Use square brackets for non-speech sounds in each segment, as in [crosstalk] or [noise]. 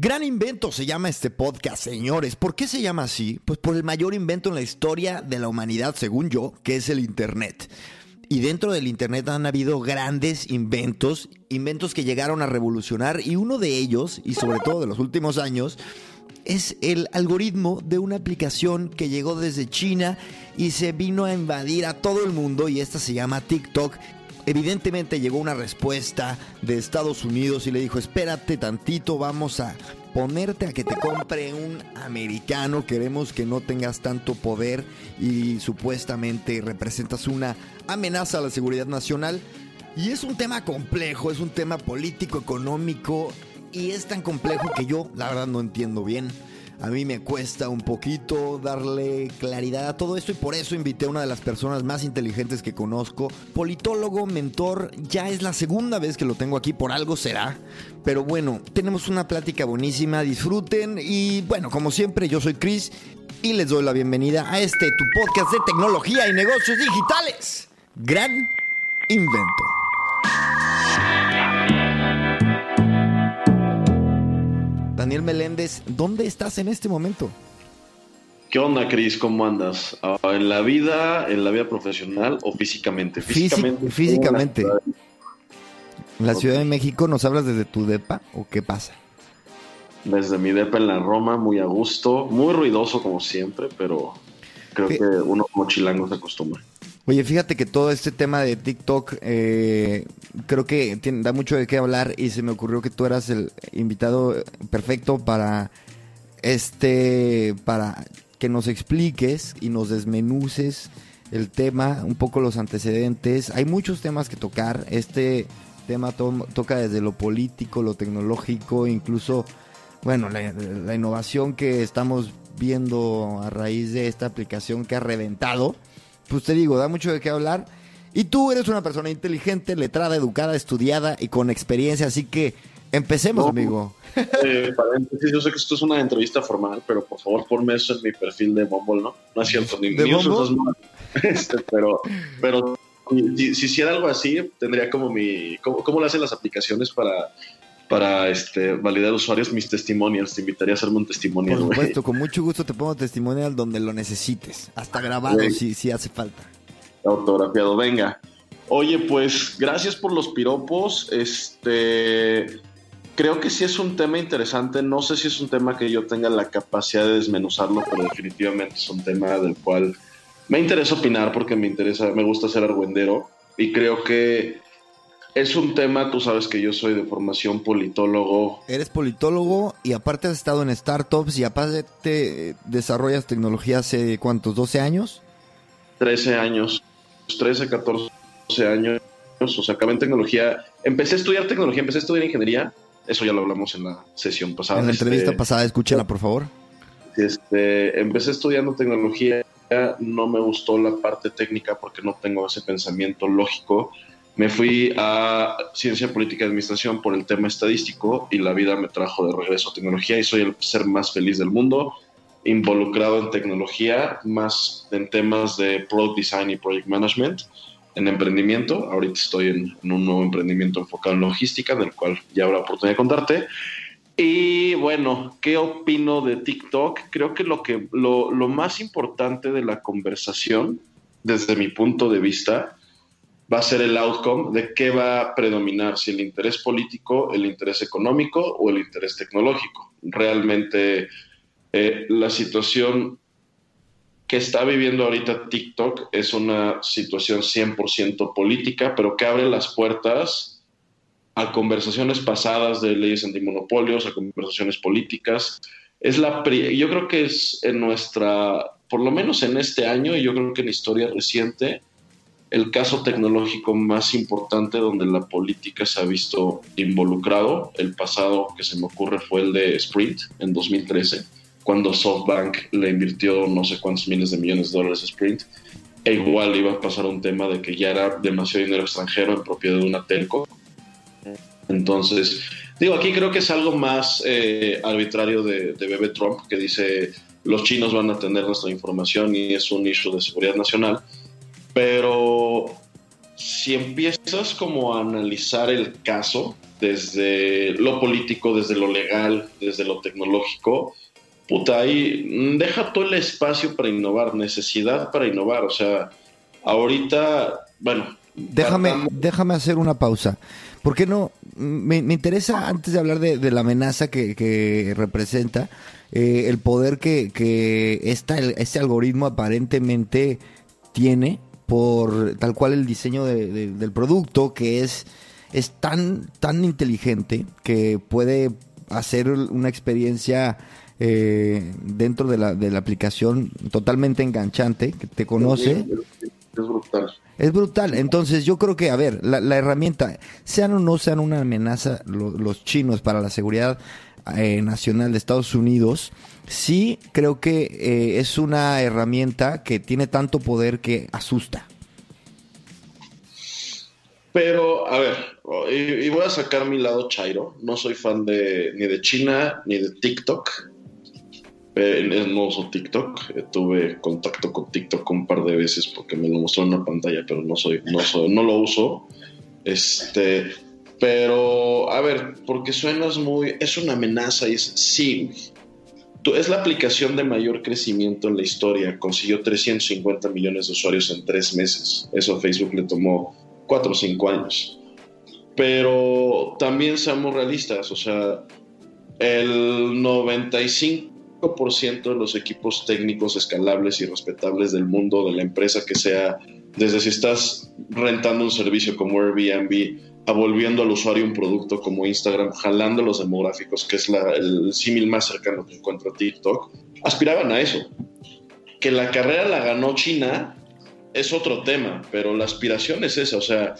Gran invento se llama este podcast, señores. ¿Por qué se llama así? Pues por el mayor invento en la historia de la humanidad, según yo, que es el Internet. Y dentro del Internet han habido grandes inventos, inventos que llegaron a revolucionar, y uno de ellos, y sobre todo de los últimos años, es el algoritmo de una aplicación que llegó desde China y se vino a invadir a todo el mundo, y esta se llama TikTok. Evidentemente llegó una respuesta de Estados Unidos y le dijo, espérate tantito, vamos a ponerte a que te compre un americano, queremos que no tengas tanto poder y supuestamente representas una amenaza a la seguridad nacional. Y es un tema complejo, es un tema político, económico y es tan complejo que yo la verdad no entiendo bien. A mí me cuesta un poquito darle claridad a todo esto y por eso invité a una de las personas más inteligentes que conozco, politólogo, mentor, ya es la segunda vez que lo tengo aquí, por algo será. Pero bueno, tenemos una plática buenísima, disfruten y bueno, como siempre yo soy Chris y les doy la bienvenida a este tu podcast de tecnología y negocios digitales. Gran invento. Daniel Meléndez, ¿dónde estás en este momento? ¿Qué onda, Cris? ¿Cómo andas? Ah, ¿En la vida, en la vida profesional o físicamente? Físicamente. físicamente. ¿En la Ciudad de México nos hablas desde tu depa o qué pasa? Desde mi depa en la Roma, muy a gusto, muy ruidoso como siempre, pero creo que uno como chilango se acostumbra. Oye, fíjate que todo este tema de TikTok eh, creo que da mucho de qué hablar y se me ocurrió que tú eras el invitado perfecto para este, para que nos expliques y nos desmenuces el tema, un poco los antecedentes. Hay muchos temas que tocar. Este tema toca desde lo político, lo tecnológico, incluso, bueno, la innovación que estamos viendo a raíz de esta aplicación que ha reventado pues te digo, da mucho de qué hablar. Y tú eres una persona inteligente, letrada, educada, estudiada y con experiencia, así que empecemos, amigo. [laughs] Eh, paréntesis, yo sé que esto es una entrevista formal, pero por favor ponme eso en mi perfil de Bumble, ¿no? No es cierto, ni, ni uso [laughs] este, pero, pero si, si, hiciera algo así, tendría como mi... ¿Cómo, cómo le hacen las aplicaciones para para este, validar usuarios mis testimonials. Te invitaría a hacerme un testimonio. Por supuesto, con mucho gusto te pongo testimonial donde lo necesites. Hasta grabado si, si hace falta. Autografiado, venga. Oye, pues gracias por los piropos. Este, creo que sí es un tema interesante. No sé si es un tema que yo tenga la capacidad de desmenuzarlo, pero definitivamente es un tema del cual me interesa opinar porque me interesa, me gusta ser argüendero y creo que es un tema, tú sabes que yo soy de formación politólogo. Eres politólogo y aparte has estado en startups y aparte desarrollas tecnología hace cuántos, 12 años? 13 años, 13, 14 años. O sea, acabé en tecnología. Empecé a estudiar tecnología, empecé a estudiar ingeniería. Eso ya lo hablamos en la sesión pasada. En la entrevista este, pasada, escúchala, por favor. Este, empecé estudiando tecnología, no me gustó la parte técnica porque no tengo ese pensamiento lógico me fui a Ciencia Política y Administración por el tema estadístico y la vida me trajo de regreso a tecnología y soy el ser más feliz del mundo, involucrado en tecnología, más en temas de Product Design y Project Management, en emprendimiento. Ahorita estoy en, un nuevo emprendimiento enfocado en logística, del cual ya habrá oportunidad de contarte. Y bueno, ¿qué opino de TikTok? Creo que lo, que, lo, lo más importante de la conversación, desde mi punto de vista, va a ser el outcome de qué va a predominar, si el interés político, el interés económico o el interés tecnológico. Realmente eh, la situación que está viviendo ahorita TikTok es una situación 100% política, pero que abre las puertas a conversaciones pasadas de leyes antimonopolios, a conversaciones políticas. Es la, yo creo que es en nuestra, por lo menos en este año, y yo creo que en historia reciente, el caso tecnológico más importante donde la política se ha visto involucrado. El pasado que se me ocurre fue el de Sprint en 2013, cuando SoftBank le invirtió no sé cuántos miles de millones de dólares a Sprint. E igual iba a pasar un tema de que ya era demasiado dinero extranjero en propiedad de una telco. Entonces, digo, aquí creo que es algo más eh, arbitrario de, de Bebe Trump, que dice los chinos van a tener nuestra información y es un issue de seguridad nacional pero si empiezas como a analizar el caso desde lo político, desde lo legal, desde lo tecnológico, puta, ahí deja todo el espacio para innovar, necesidad para innovar. O sea, ahorita, bueno. Déjame, déjame hacer una pausa. ¿Por qué no? Me, interesa, antes de hablar de, la amenaza que, representa, eh, el poder que, que este algoritmo aparentemente tiene por tal cual el diseño del producto, que es, es tan, tan inteligente que puede hacer una experiencia eh, dentro de la, de la aplicación totalmente enganchante, que te conoce. Es brutal. Es brutal. Entonces yo creo que, a ver, la, herramienta, sean o no sean una amenaza los chinos para la seguridad eh, nacional de Estados Unidos, sí creo que eh, es una herramienta que tiene tanto poder que asusta. Pero, a ver, y, voy a sacar mi lado chairo. No soy fan de ni de China ni de TikTok. Eh, no uso TikTok. Eh, tuve contacto con TikTok un par de veces porque me lo mostró en una pantalla, pero no soy, no soy, no lo uso. Este, pero, a ver, porque suenas muy. Es una amenaza y es. Sí, es la aplicación de mayor crecimiento en la historia. Consiguió 350 millones de usuarios en tres meses. Eso a Facebook le tomó cuatro o cinco años. Pero también seamos realistas, o sea, el 95% de los equipos técnicos escalables y respetables del mundo, de la empresa que sea, desde si estás rentando un servicio como Airbnb, a volviendo al usuario un producto como Instagram, jalando los demográficos, que es el símil más cercano que encuentro a TikTok, aspiraban a eso. Que la carrera la ganó China es otro tema, pero la aspiración es esa, o sea,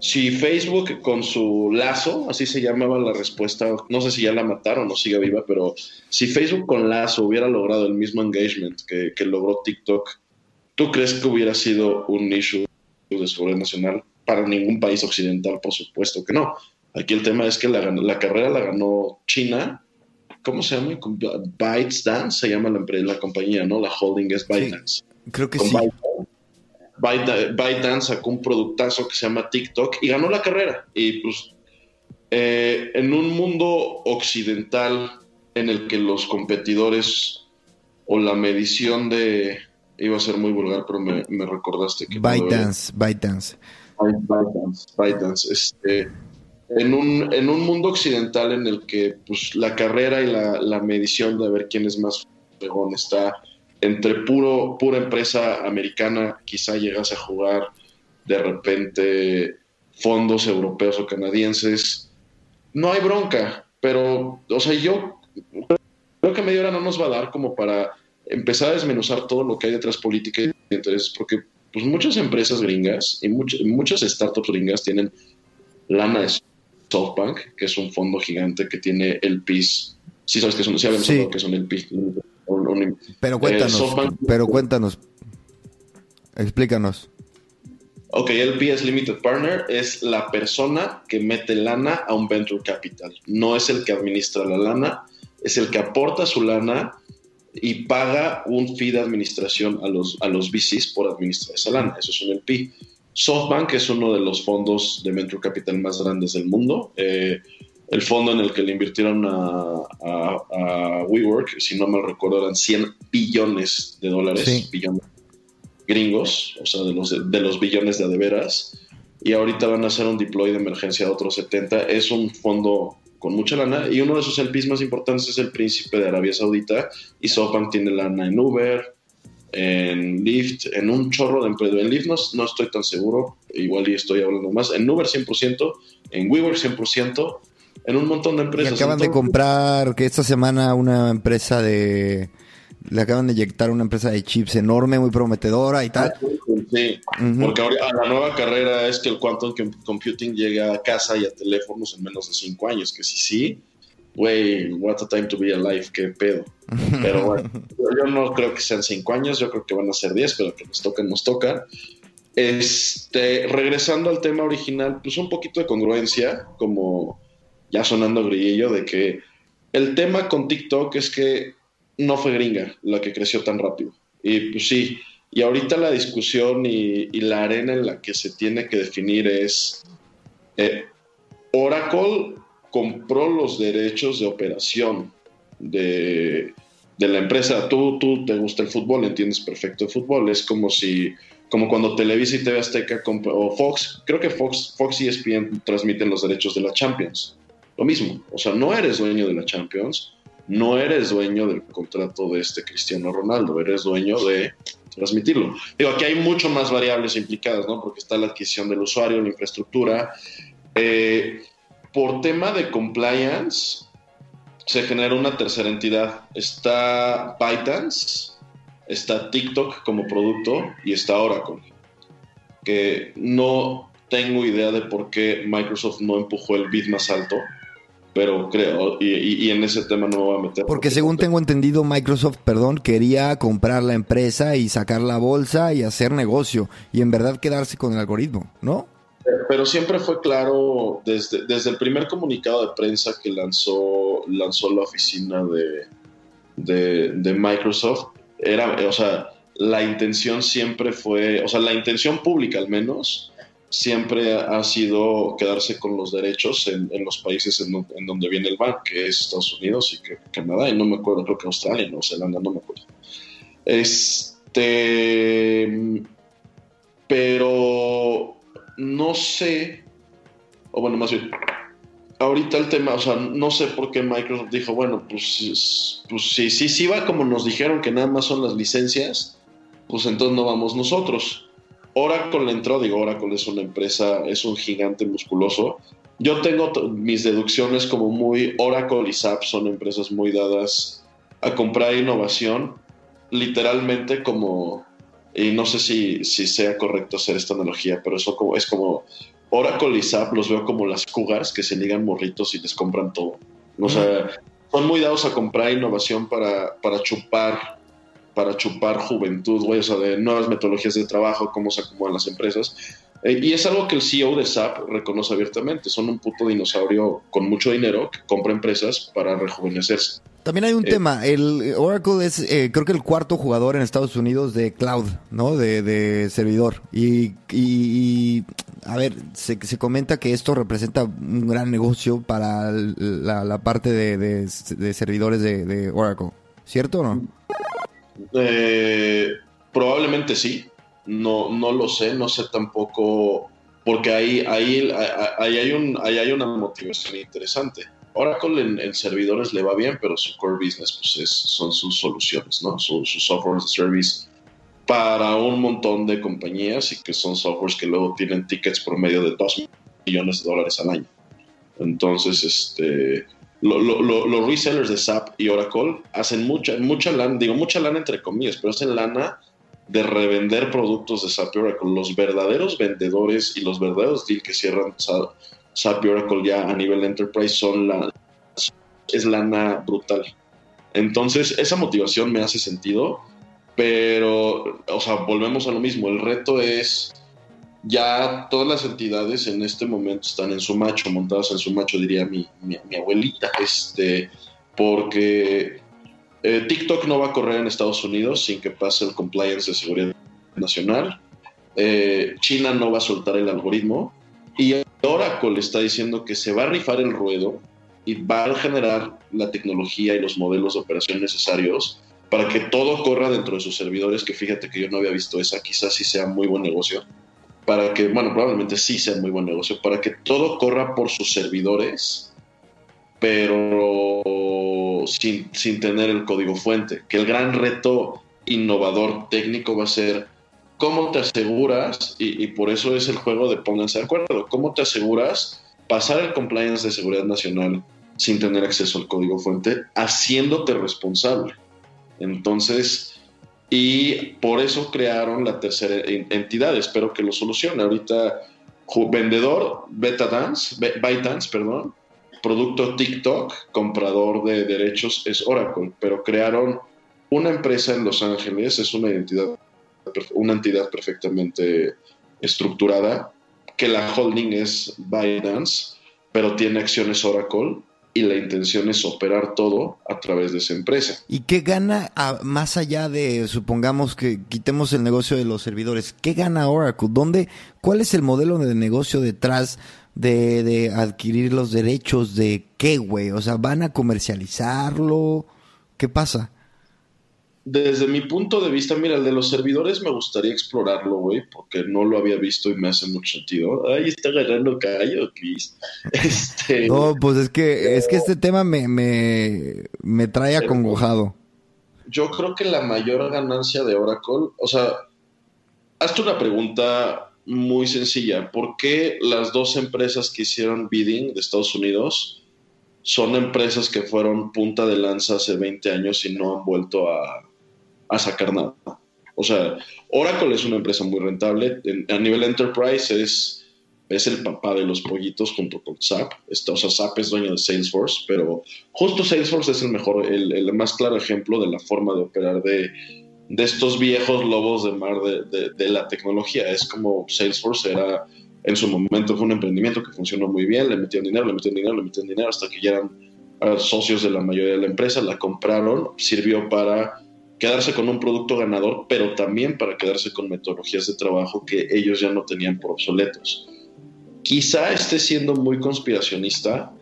si Facebook con su lazo, así se llamaba la respuesta, no sé si ya la mataron o sigue viva, pero si Facebook con lazo hubiera logrado el mismo engagement que, que logró TikTok, ¿tú crees que hubiera sido un issue de seguridad nacional? Para ningún país occidental, por supuesto que no. Aquí el tema es que la, la carrera la ganó China. ¿Cómo se llama? ByteDance se llama la, la compañía, ¿no? La holding es ByteDance. creo que sí. ByteDance sacó un productazo que se llama TikTok y ganó la carrera. Y pues eh, en un mundo occidental en el que los competidores o la medición de... Iba a ser muy vulgar, pero me, recordaste que... ByteDance, ByteDance. ByteDance, Este, en, un, en un mundo occidental en el que pues, la carrera y la, medición de ver quién es más pegón está entre puro, pura empresa americana, quizá llegase a jugar de repente fondos europeos o canadienses. No hay bronca, pero, o sea, yo creo que media hora no nos va a dar como para empezar a desmenuzar todo lo que hay detrás política y intereses, porque pues muchas empresas gringas y muchas startups gringas tienen lana de SoftBank, que es un fondo gigante que tiene el PIS. Sí sabes que son, sí que son el PIS. pero cuéntanos, pero cuéntanos, explícanos. Ok, el PS Limited Partner es la persona que mete lana a un venture capital. No es el que administra la lana, es el que aporta su lana y paga un fee de administración a los, a los VCs por administrar esa lana. Eso es un LP. SoftBank es uno de los fondos de venture capital más grandes del mundo. Eh, el fondo en el que le invirtieron a, a, WeWork, si no me recuerdo, eran 100 billones de dólares, billones gringos, o sea, de los, de los billones de adeveras. Y ahorita van a hacer un deploy de emergencia a otros 70. Es un fondo con mucha lana y uno de sus LPs más importantes es el príncipe de Arabia Saudita y SoftBank tiene lana en Uber, en Lyft, en un chorro de empresas. En Lyft no, estoy tan seguro, igual y estoy hablando más. En Uber 100%, en WeWork 100%, en un montón de empresas. acaban de comprar que esta semana una empresa de, Le acaban de inyectar una empresa de chips enorme, muy prometedora y tal. Sí, porque ahora la nueva carrera es que el quantum computing llegue a casa y a teléfonos en menos de cinco años, que sí, sí, güey, what a time to be alive, qué pedo. Pero [laughs] bueno, yo no creo que sean cinco años, yo creo que van a ser diez, pero que nos toquen, nos toca. Este, regresando al tema original, pues un poquito de congruencia, como ya sonando grillillo, de que el tema con TikTok es que no fue gringa la que creció tan rápido. Y pues sí, y ahorita la discusión y, la arena en la que se tiene que definir es, eh, Oracle compró los derechos de operación de, la empresa. Tú, tú te gusta el fútbol, entiendes perfecto el fútbol. Es como si, como cuando Televisa y TV Azteca o Fox, creo que Fox, Fox y ESPN transmiten los derechos de la Champions. Lo mismo, o sea, no eres dueño de la Champions, no eres dueño del contrato de este Cristiano Ronaldo, eres dueño de transmitirlo. Digo, aquí hay mucho más variables implicadas, ¿no? Porque está la adquisición del usuario, la infraestructura. Eh, por tema de compliance, se genera una tercera entidad. Está ByteDance, está TikTok como producto y está Oracle. Que no tengo idea de por qué Microsoft no empujó el bid más alto pero creo, y, en ese tema no me voy a meter. Porque según tengo entendido, Microsoft, perdón, quería comprar la empresa y sacar la bolsa y hacer negocio, y en verdad quedarse con el algoritmo, ¿no? Pero siempre fue claro, desde, desde el primer comunicado de prensa que lanzó, lanzó la oficina de, de, de Microsoft, era, o sea, la intención siempre fue, o sea, la intención pública al menos, siempre ha sido quedarse con los derechos en, los países en, donde viene el ban, que es Estados Unidos y que, Canadá, y no me acuerdo, creo que Australia, Nueva Zelanda, no me acuerdo. Este, pero no sé, o bueno, más bien, ahorita el tema, o sea, no sé por qué Microsoft dijo, bueno, pues, pues sí, sí, sí va como nos dijeron que nada más son las licencias, pues entonces no vamos nosotros Oracle entró, digo, Oracle es una empresa, es un gigante musculoso. Yo tengo mis deducciones como muy Oracle y SAP son empresas muy dadas a comprar innovación, literalmente como, y no sé si, si sea correcto hacer esta analogía, pero eso como, es como Oracle y SAP los veo como las cougars que se ligan morritos y les compran todo. O sea, son muy dados a comprar innovación para, para chupar para chupar juventud, güey, o sea, de nuevas metodologías de trabajo, cómo se acomodan las empresas. Eh, y es algo que el CEO de SAP reconoce abiertamente. Son un puto dinosaurio con mucho dinero que compra empresas para rejuvenecerse. También hay un eh, tema. El Oracle es, eh, creo que el cuarto jugador en Estados Unidos de cloud, ¿no? De, servidor. Y, y, a ver, se, se, comenta que esto representa un gran negocio para la, parte de, servidores de, Oracle. ¿Cierto o no? Eh, probablemente sí. No, no lo sé, no sé tampoco, porque ahí, ahí, ahí, hay, un, ahí hay una motivación interesante. Oracle en, en, servidores le va bien, pero su core business pues son sus soluciones, ¿no? Sus su software as service para un montón de compañías y que son softwares que luego tienen tickets por medio de 2 millones de dólares al año. Entonces, este, los resellers de SAP y Oracle hacen mucha, mucha lana, digo mucha lana entre comillas, pero hacen lana de revender productos de SAP y Oracle. Los verdaderos vendedores y los verdaderos deals que cierran SAP y Oracle ya a nivel enterprise son la, es lana brutal. Entonces, esa motivación me hace sentido, pero, o sea, volvemos a lo mismo. El reto es ya todas las entidades en este momento están en su macho, montadas en su macho, diría mi, mi, abuelita, este, porque eh, TikTok no va a correr en Estados Unidos sin que pase el compliance de seguridad nacional. Eh, China no va a soltar el algoritmo. Y Oracle está diciendo que se va a rifar el ruedo y va a generar la tecnología y los modelos de operación necesarios para que todo corra dentro de sus servidores, que fíjate que yo no había visto esa, quizás sí sea muy buen negocio para que, bueno, probablemente sí sea muy buen negocio, para que todo corra por sus servidores, pero sin, sin tener el código fuente. Que el gran reto innovador técnico va a ser cómo te aseguras, y, y, por eso es el juego de pónganse de acuerdo, cómo te aseguras pasar el compliance de seguridad nacional sin tener acceso al código fuente, haciéndote responsable. Entonces, y por eso crearon la tercera entidad. Espero que lo solucione. Ahorita, vendedor BetaDance, ByteDance, perdón, producto TikTok, comprador de derechos es Oracle, pero crearon una empresa en Los Ángeles, es una entidad, una entidad perfectamente estructurada, que la holding es ByteDance, pero tiene acciones Oracle y la intención es operar todo a través de esa empresa. ¿Y qué gana más allá de, supongamos que quitemos el negocio de los servidores, qué gana Oracle? ¿Dónde, ¿Cuál es el modelo de negocio detrás de, de adquirir los derechos de qué, güey? O sea, ¿van a comercializarlo? ¿Qué pasa? Desde mi punto de vista, mira, el de los servidores me gustaría explorarlo, güey, porque no lo había visto y me hace mucho sentido. Ay, está agarrando callo, Chris. [laughs] Este... No, pues es que, es que este tema me, me, me trae acongojado. Yo creo que la mayor ganancia de Oracle, o sea, hazte una pregunta muy sencilla. ¿Por qué las dos empresas que hicieron bidding de Estados Unidos son empresas que fueron punta de lanza hace 20 años y no han vuelto a, a sacar nada. O sea, Oracle es una empresa muy rentable. a nivel enterprise es, es el papá de los pollitos junto con SAP. o sea, SAP es dueño de Salesforce, pero justo Salesforce es el mejor, el, más claro ejemplo de la forma de operar de, de estos viejos lobos de mar de, de, la tecnología. Es como Salesforce era, en su momento fue un emprendimiento que funcionó muy bien, le metían dinero, le metían dinero, le metían dinero, hasta que ya eran socios de la mayoría de la empresa, la compraron, sirvió para quedarse con un producto ganador, pero también para quedarse con metodologías de trabajo que ellos ya no tenían por obsoletos. Quizá esté siendo muy conspiracionista,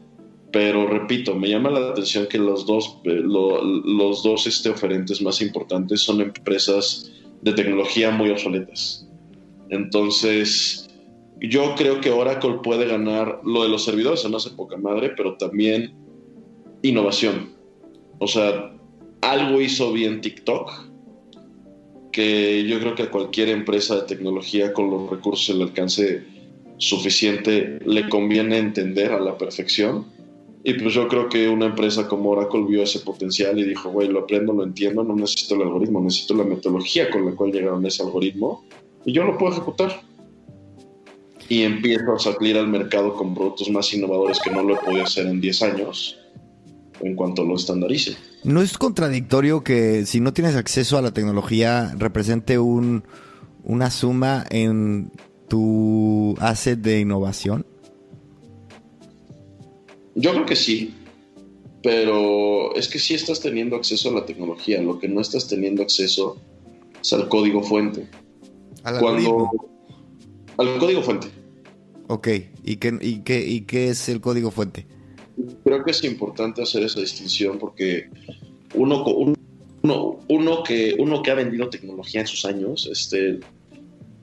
pero repito, me llama la atención que los dos, eh, los dos este, oferentes más importantes son empresas de tecnología muy obsoletas. Entonces, yo creo que Oracle puede ganar lo de los servidores, no hace poca madre, pero también innovación. O sea, algo hizo bien TikTok, que yo creo que a cualquier empresa de tecnología con los recursos, el alcance suficiente, le conviene entender a la perfección. Y pues yo creo que una empresa como Oracle vio ese potencial y dijo, güey, lo aprendo, lo entiendo, no necesito el algoritmo, necesito la metodología con la cual llegaron a ese algoritmo y yo lo puedo ejecutar. Y empiezo a salir al mercado con productos más innovadores que no lo he podido hacer en 10 años en cuanto lo estandarice. ¿No es contradictorio que si no tienes acceso a la tecnología represente un, una suma en tu asset de innovación? Yo creo que sí, pero es que sí estás teniendo acceso a la tecnología, lo que no estás teniendo acceso es al código fuente. ¿Al Cuando, al código fuente. Ok, ¿Y qué, y, qué, ¿y qué es el código fuente? Creo que es importante hacer esa distinción porque uno, uno, que, uno que ha vendido tecnología en sus años, este,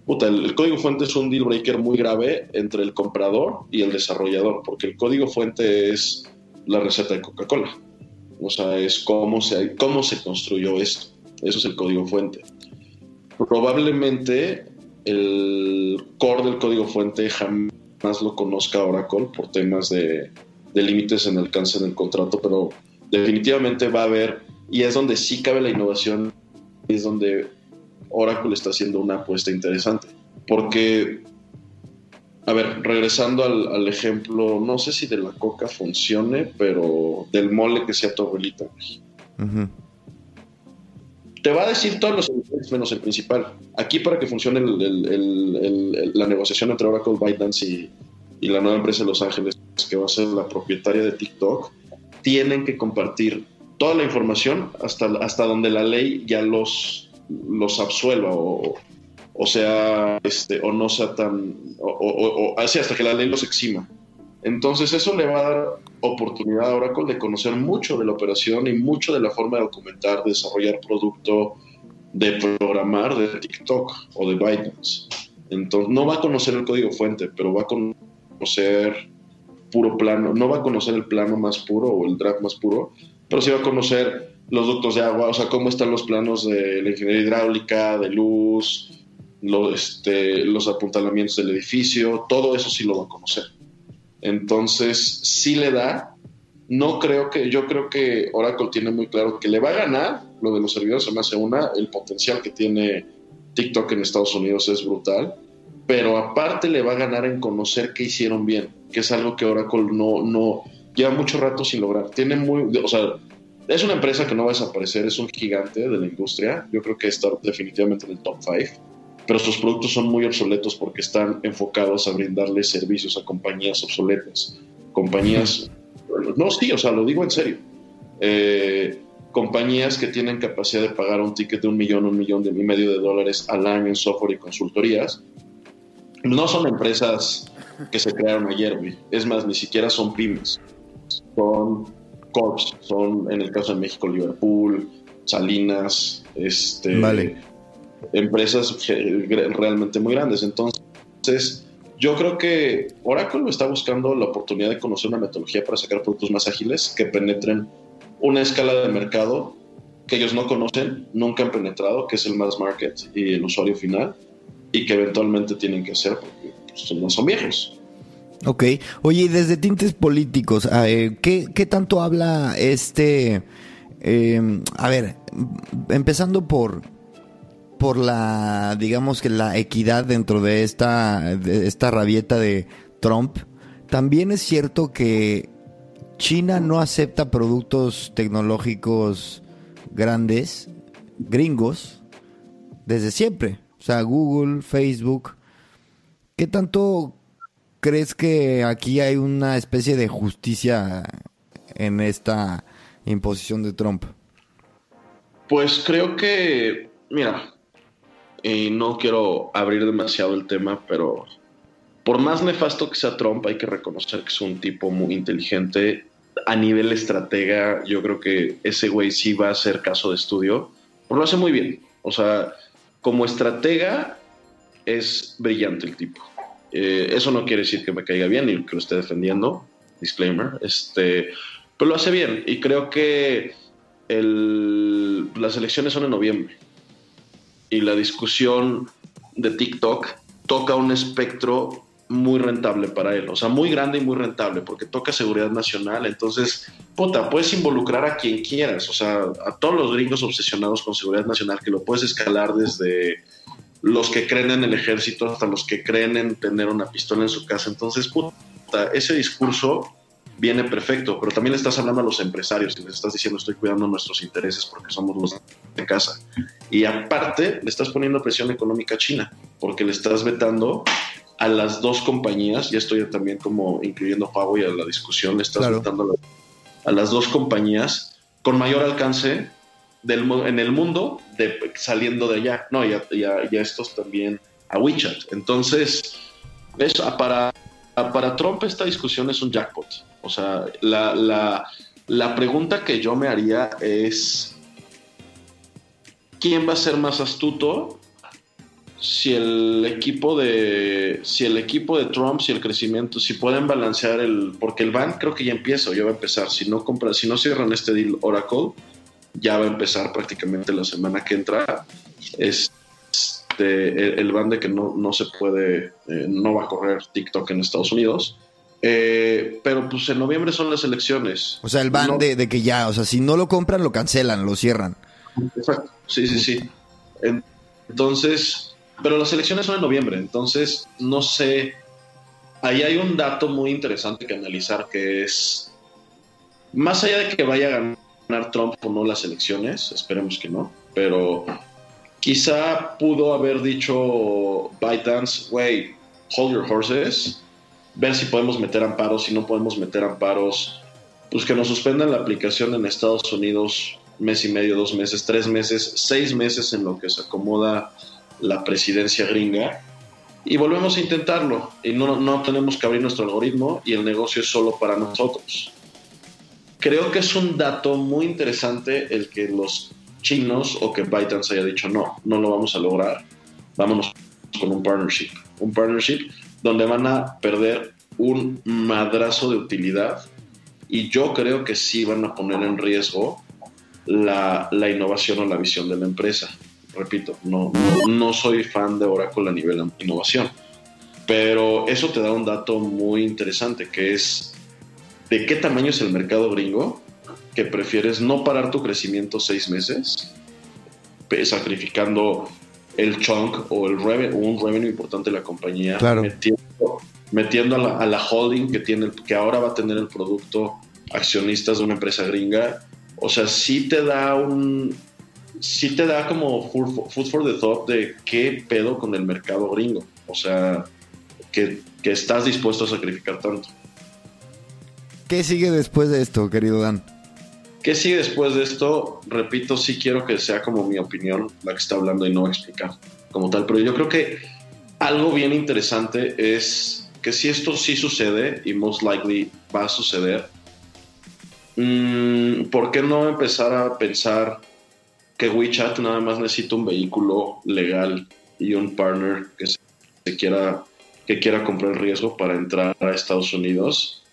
el, código fuente es un deal breaker muy grave entre el comprador y el desarrollador, porque el código fuente es la receta de Coca-Cola. O sea, es cómo se, cómo se construyó esto. Eso es el código fuente. Probablemente el core del código fuente jamás lo conozca Oracle por temas de, de límites en el alcance del contrato, pero definitivamente va a haber, y es donde sí cabe la innovación, y es donde Oracle está haciendo una apuesta interesante. Porque, a ver, regresando al, ejemplo, no sé si de la coca funcione, pero del mole que sea tu abuelita. Te va a decir todos los menos el principal. Aquí para que funcione la negociación entre Oracle, ByteDance y, y la nueva empresa de Los Ángeles, que va a ser la propietaria de TikTok, tienen que compartir toda la información hasta, hasta donde la ley ya los, los absuelva o, o sea, este, o no sea tan, o, así hasta que la ley los exima. Entonces eso le va a dar oportunidad a Oracle de conocer mucho de la operación y mucho de la forma de documentar, desarrollar producto, de programar de TikTok o de ByteDance. Entonces no va a conocer el código fuente, pero va a conocer puro plano, no va a conocer el plano más puro o el draft más puro, pero sí va a conocer los ductos de agua, o sea, cómo están los planos de la ingeniería hidráulica, de luz, este, los apuntalamientos del edificio, todo eso sí lo va a conocer. Entonces, sí le da no creo que, yo creo que Oracle tiene muy claro que le va a ganar lo de los servidores, se me hace una, el potencial que tiene TikTok en Estados Unidos es brutal, pero aparte le va a ganar en conocer qué hicieron bien, que es algo que Oracle no, no, lleva mucho rato sin lograr. Tiene muy, o sea, es una empresa que no va a desaparecer, es un gigante de la industria, yo creo que está definitivamente en el top 5, pero sus productos son muy obsoletos porque están enfocados a brindarle servicios a compañías obsoletas, compañías no, sí, o sea, lo digo en serio. Eh, compañías que tienen capacidad de pagar un ticket de un millón, un millón y medio de dólares al año en software y consultorías, no son empresas que se crearon ayer, Es más, ni siquiera son pymes. Son corps, son en el caso de México Liverpool, Salinas, este, empresas realmente muy grandes. Entonces, yo creo que Oracle está buscando la oportunidad de conocer una metodología para sacar productos más ágiles que penetren una escala de mercado que ellos no conocen, nunca han penetrado, que es el mass market y el usuario final, y que eventualmente tienen que hacer porque pues, no son viejos. Ok, oye, desde tintes políticos, ah, eh, ¿qué, ¿qué, tanto habla este... Eh, a ver, empezando por por la, digamos que la equidad dentro de esta, de esta rabieta de Trump, también es cierto que China no acepta productos tecnológicos grandes, gringos, desde siempre. O sea, Google, Facebook. ¿Qué tanto crees que aquí hay una especie de justicia en esta imposición de Trump? Pues creo que, mira, y no quiero abrir demasiado el tema, pero por más nefasto que sea Trump, hay que reconocer que es un tipo muy inteligente. A nivel estratega, yo creo que ese güey sí va a hacer caso de estudio, lo hace muy bien. O sea, como estratega es brillante el tipo. Eh, eso no quiere decir que me caiga bien ni que lo esté defendiendo, disclaimer, este, pero lo hace bien y creo que las elecciones son en noviembre y la discusión de TikTok toca un espectro muy rentable para él, o sea, muy grande y muy rentable, porque toca seguridad nacional, entonces, puta, puedes involucrar a quien quieras, o sea, a todos los gringos obsesionados con seguridad nacional, que lo puedes escalar desde los que creen en el ejército hasta los que creen en tener una pistola en su casa, entonces, puta, ese discurso viene perfecto, pero también le estás hablando a los empresarios y les estás diciendo estoy cuidando nuestros intereses porque somos los de casa. Y aparte le estás poniendo presión económica a China porque le estás vetando a las dos compañías, ya estoy también como incluyendo a y a la discusión, le estás vetando a, las dos compañías con mayor alcance del, en el mundo de, saliendo de allá. No, ya, ya, ya estos también a WeChat. Entonces, eso, para, para Trump esta discusión es un jackpot o sea, la, pregunta que yo me haría es, ¿quién va a ser más astuto si el equipo de si el equipo de Trump si el crecimiento si pueden balancear el porque el ban creo que ya empieza o ya va a empezar si no compra si no cierran este deal Oracle ya va a empezar prácticamente la semana que entra este el, ban de que no, no se puede eh, no va a correr TikTok en Estados Unidos eh, pero pues en noviembre son las elecciones. O sea, el ban de, que ya, o sea, si no lo compran, lo cancelan, lo cierran. Exacto, sí, sí, sí. Entonces, pero las elecciones son en noviembre, entonces no sé. Ahí hay un dato muy interesante que analizar que es, más allá de que vaya a ganar Trump o no las elecciones, esperemos que no, pero quizá pudo haber dicho ByteDance, wey, hold your horses ver si podemos meter amparos, si no podemos meter amparos, pues que nos suspendan la aplicación en Estados Unidos mes y medio, dos meses, tres meses, seis meses en lo que se acomoda la presidencia gringa y volvemos a intentarlo y no, no tenemos que abrir nuestro algoritmo y el negocio es solo para nosotros. Creo que es un dato muy interesante el que los chinos o que ByteDance haya dicho no, no lo vamos a lograr, vámonos con un partnership. Un partnership donde van a perder un madrazo de utilidad y yo creo que sí van a poner en riesgo la, innovación o la visión de la empresa. Repito, no, no, soy fan de Oracle a nivel de innovación, pero eso te da un dato muy interesante que es de qué tamaño es el mercado gringo, que prefieres no parar tu crecimiento seis meses, sacrificando el chunk o el un revenue importante de la compañía, metiendo, a, la, holding que, tiene, que ahora va a tener el producto accionistas de una empresa gringa. O sea, sí te da un, sí te da como food for the thought de qué pedo con el mercado gringo. O sea, que, que estás dispuesto a sacrificar tanto. ¿Qué sigue después de esto, querido Dan? ¿Qué sigue después de esto? Repito, sí quiero que sea como mi opinión la que está hablando y no explicar como tal, pero yo creo que algo bien interesante es que si esto sí sucede, y most likely va a suceder, mm, ¿por qué no empezar a pensar que WeChat nada más necesita un vehículo legal y un partner que se quiera que quiera comprar el riesgo para entrar a Estados Unidos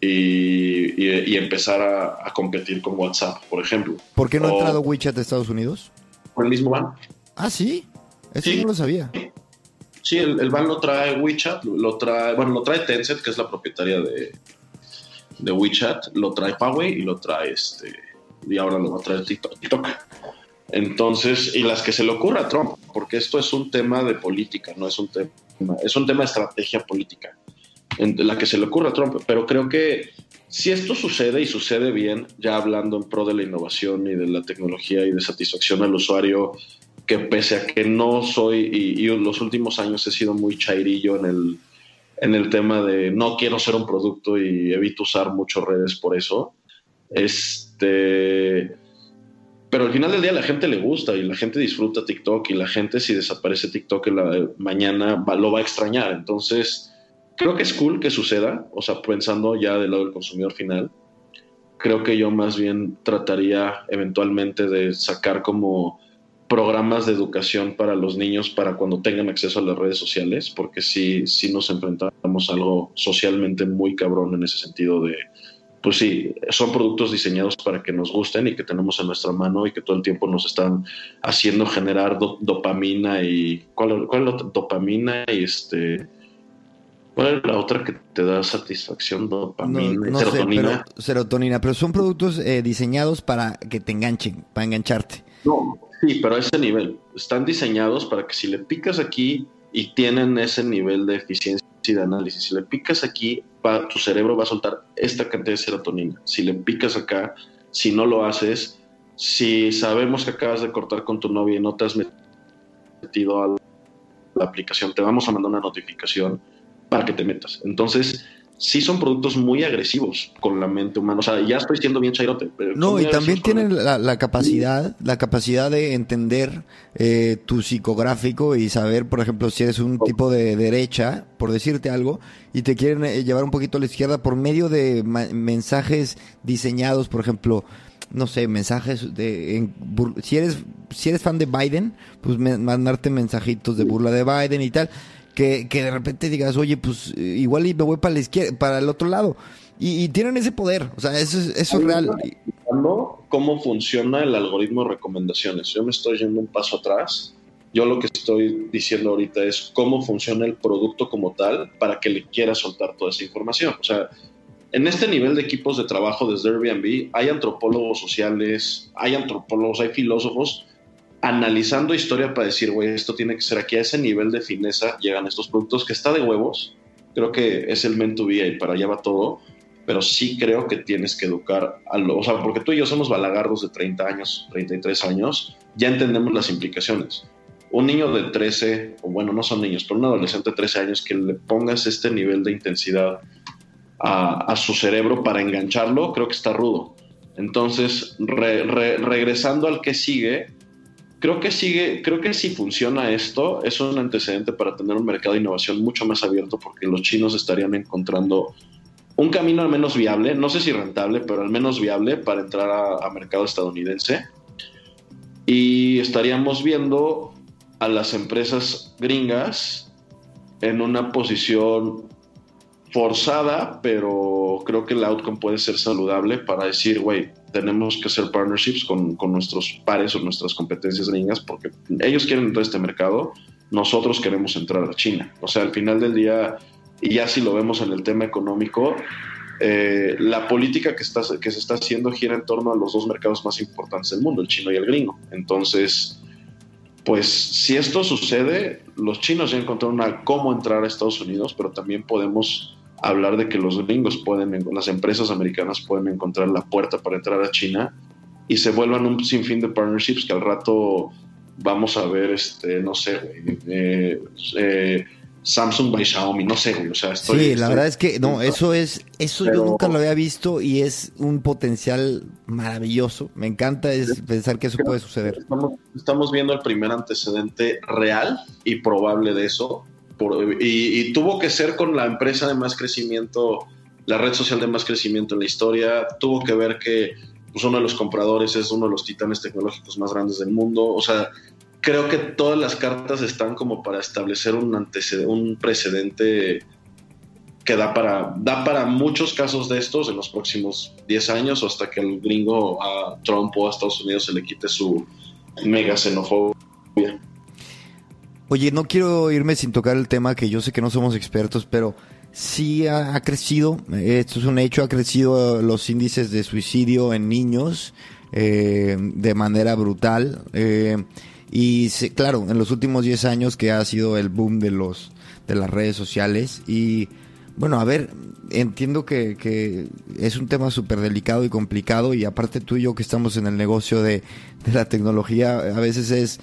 y, empezar a, competir con WhatsApp, por ejemplo. ¿Por qué no ha entrado WeChat a Estados Unidos? Por el mismo ban. Ah, sí. Eso no lo sabía. Sí, el, el, ban lo trae WeChat, lo trae, bueno, lo trae Tencent, que es la propietaria de, de WeChat, lo trae Huawei y lo trae este, y ahora lo va a traer TikTok. Entonces, y las que se le ocurra a Trump, porque esto es un tema de política, no es un tema, es un tema de estrategia política, en la que se le ocurra a Trump. Pero creo que si esto sucede y sucede bien, ya hablando en pro de la innovación y de la tecnología y de satisfacción al usuario, que pese a que no soy, y, y los últimos años he sido muy chairillo en el, en el tema de no quiero ser un producto y evito usar muchas redes por eso, este pero al final del día la gente le gusta y la gente disfruta TikTok y la gente si desaparece TikTok la mañana lo va a extrañar. Entonces, creo que es cool que suceda, o sea, pensando ya del lado del consumidor final. Creo que yo más bien trataría eventualmente de sacar como programas de educación para los niños para cuando tengan acceso a las redes sociales, porque sí, sí nos enfrentamos a algo socialmente muy cabrón en ese sentido de pues sí, son productos diseñados para que nos gusten y que tenemos en nuestra mano y que todo el tiempo nos están haciendo generar dopamina y ¿cuál, es la dopamina y este ¿Cuál es la otra que te da satisfacción? Dopamina, serotonina. pero, serotonina, pero son productos eh, diseñados para que te enganchen, para engancharte. No, sí, pero a ese nivel. Están diseñados para que si le picas aquí y tienen ese nivel de eficiencia de análisis. Si le picas aquí, tu cerebro va a soltar esta cantidad de serotonina. Si le picas acá, si no lo haces, si sabemos que acabas de cortar con tu novia y no te has metido a la aplicación, te vamos a mandar una notificación para que te metas. Entonces, sí son productos muy agresivos con la mente humana. O sea, ya estoy siendo bien chairote. no, y también tienen la, capacidad, la capacidad de entender eh, tu psicográfico y saber, por ejemplo, si eres un tipo de derecha, por decirte algo, y te quieren eh, llevar un poquito a la izquierda por medio de mensajes diseñados, por ejemplo, no sé, mensajes de si eres si eres fan de Biden, pues mandarte mensajitos de burla de Biden y tal que, de repente digas, oye, pues igual y me voy para la izquierda, para el otro lado. Y, tienen ese poder, o sea, eso, eso es real. ¿Cómo funciona el algoritmo de recomendaciones? Yo me estoy yendo un paso atrás. Yo lo que estoy diciendo ahorita es cómo funciona el producto como tal para que le quiera soltar toda esa información. O sea, en este nivel de equipos de trabajo desde Airbnb hay antropólogos sociales, hay antropólogos, hay filósofos analizando historia para decir, güey, esto tiene que ser aquí a ese nivel de fineza, llegan estos productos que está de huevos. Creo que es el men to be y para allá va todo, pero sí creo que tienes que educar a lo, o sea, porque tú y yo somos balagardos de 30 años, 33 años, ya entendemos las implicaciones. Un niño de 13, o bueno, no son niños, pero un adolescente de 13 años que le pongas este nivel de intensidad a, su cerebro para engancharlo, creo que está rudo. Entonces, regresando al que sigue, creo que sigue, creo que si funciona esto, es un antecedente para tener un mercado de innovación mucho más abierto, porque los chinos estarían encontrando un camino al menos viable, no sé si rentable, pero al menos viable para entrar a, mercado estadounidense. Y estaríamos viendo a las empresas gringas en una posición forzada, pero creo que el outcome puede ser saludable para decir, güey, tenemos que hacer partnerships con, con, nuestros pares o nuestras competencias gringas porque ellos quieren entrar a este mercado, nosotros queremos entrar a China. O sea, al final del día, y ya si lo vemos en el tema económico, eh, la política que, está, que se está haciendo gira en torno a los dos mercados más importantes del mundo, el chino y el gringo. Entonces, pues si esto sucede, los chinos ya encontraron una cómo entrar a Estados Unidos, pero también podemos hablar de que los gringos pueden, las empresas americanas pueden encontrar la puerta para entrar a China y se vuelvan un sinfín de partnerships que al rato vamos a ver, este, no sé, eh, eh, Samsung by Xiaomi, no sé, güey. O sea, estoy, sí, la verdad es que no, eso es, eso yo nunca lo había visto y es un potencial maravilloso. Me encanta es pensar que eso puede suceder. Estamos, viendo el primer antecedente real y probable de eso. Y, tuvo que ser con la empresa de más crecimiento, la red social de más crecimiento en la historia. Tuvo que ver que pues, uno de los compradores es uno de los titanes tecnológicos más grandes del mundo. O sea, creo que todas las cartas están como para establecer un antecedente, un precedente que da para, da para muchos casos de estos en los próximos 10 años o hasta que el gringo a Trump o a Estados Unidos se le quite su mega xenofobia. Oye, no quiero irme sin tocar el tema que yo sé que no somos expertos, pero sí ha, crecido, esto es un hecho, ha crecido los índices de suicidio en niños eh, de manera brutal. Eh, y claro, en los últimos 10 años que ha sido el boom de los de las redes sociales y bueno, a ver, entiendo que, es un tema súper delicado y complicado y aparte tú y yo que estamos en el negocio de, la tecnología, a veces es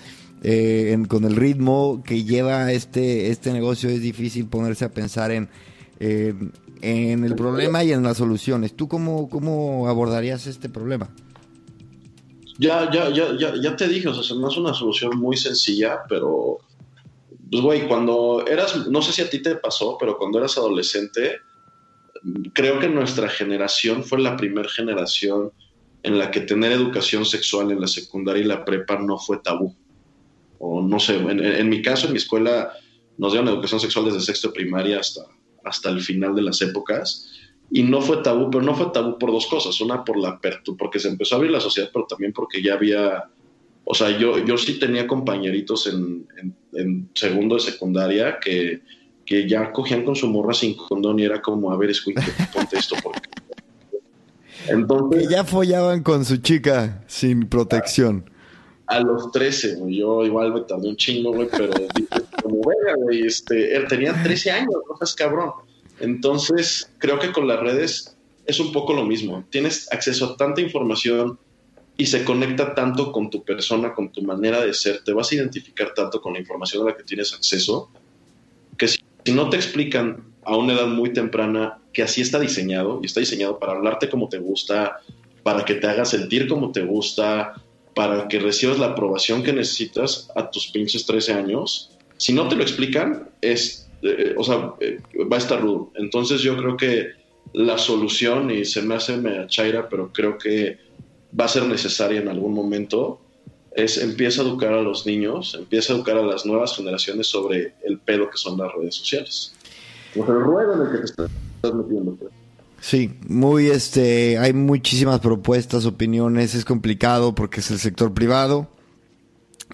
eh, con el ritmo que lleva este, este negocio es difícil ponerse a pensar en, en el problema y en las soluciones. ¿Tú cómo, cómo abordarías este problema? Ya, ya, ya, ya, ya te dije, o sea, no es una solución muy sencilla, pero, pues, güey, cuando eras, no sé si a ti te pasó, pero cuando eras adolescente, creo que nuestra generación fue la primera generación en la que tener educación sexual en la secundaria y la prepa no fue tabú. O no sé, en, mi caso, en mi escuela, nos dieron educación sexual desde sexto de primaria hasta, hasta el final de las épocas y no fue tabú, pero no fue tabú por dos cosas. Una, por la apertura, porque se empezó a abrir la sociedad, pero también porque ya había, o sea, yo, yo sí tenía compañeritos en, en, segundo de secundaria que, que, ya cogían con su morra sin condón y era como, a ver, escucha, ponte esto porque... Entonces, [laughs] que ya follaban con su chica sin protección. A, los 13, yo igual me tardé un chingo, güey, pero [laughs] como, venga, güey, este, tenían 13 años, no seas cabrón. Entonces, creo que con las redes es un poco lo mismo. Tienes acceso a tanta información y se conecta tanto con tu persona, con tu manera de ser, te vas a identificar tanto con la información a la que tienes acceso, que si, no te explican a una edad muy temprana que así está diseñado, y está diseñado para hablarte como te gusta, para que te haga sentir como te gusta, para que recibas la aprobación que necesitas a tus pinches 13 años, si no te lo explican, es o sea, eh, va a estar rudo. Entonces yo creo que la solución, y se me hace me chaira, pero creo que va a ser necesaria en algún momento, es empieza a educar a los niños, empieza a educar a las nuevas generaciones sobre el pedo que son las redes sociales. el ruedo en el que te estás metiendo. Sí, muy este, hay muchísimas propuestas, opiniones, es complicado porque es el sector privado.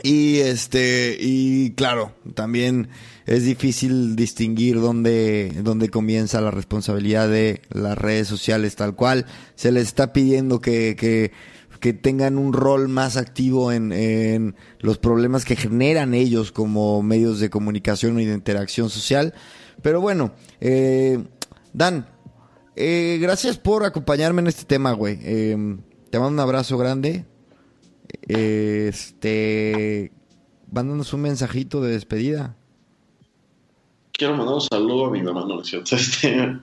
Y este, y claro, también es difícil distinguir dónde, dónde comienza la responsabilidad de las redes sociales tal cual. Se les está pidiendo que, que, que tengan un rol más activo en, en, los problemas que generan ellos como medios de comunicación y de interacción social. Pero bueno, eh, Dan, eh, gracias por acompañarme en este tema, güey. Eh, te mando un abrazo grande. Este, mándanos un mensajito de despedida quiero mandar un saludo a mi mamá, no, es cierto. [laughs] Este,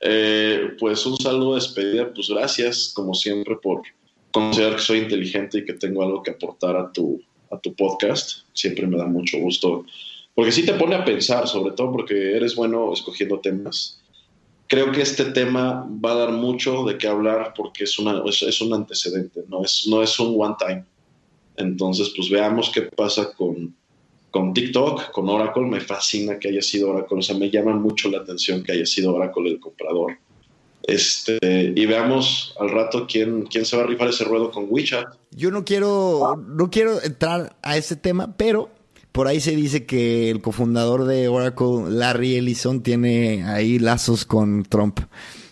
eh, pues un saludo de despedida, pues gracias, como siempre, por considerar que soy inteligente y que tengo algo que aportar a tu, a tu podcast. Siempre me da mucho gusto, porque sí te pone a pensar, sobre todo porque eres bueno escogiendo temas. Creo que este tema va a dar mucho de qué hablar porque es, una, es, es un antecedente, no es, no es un one time. Entonces, pues veamos qué pasa con, con TikTok, con Oracle, me fascina que haya sido Oracle, o sea, me llama mucho la atención que haya sido Oracle el comprador. Este, y veamos al rato quién, quién se va a rifar ese ruedo con WeChat. Yo no quiero, no quiero entrar a ese tema, pero por ahí se dice que el cofundador de Oracle, Larry Ellison, tiene ahí lazos con Trump.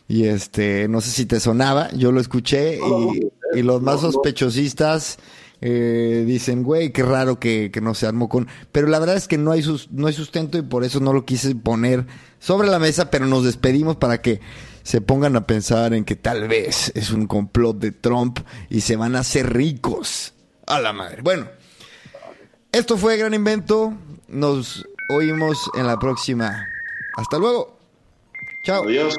Y este, no sé si te sonaba, yo lo escuché y, y los más sospechosistas eh, dicen, güey, qué raro que, que, no se armó con... Pero la verdad es que no hay, sus, no hay sustento y por eso no lo quise poner sobre la mesa, pero nos despedimos para que se pongan a pensar en que tal vez es un complot de Trump y se van a hacer ricos. A la madre. Bueno, esto fue Gran Invento. Nos oímos en la próxima. Hasta luego. Chao. Adiós.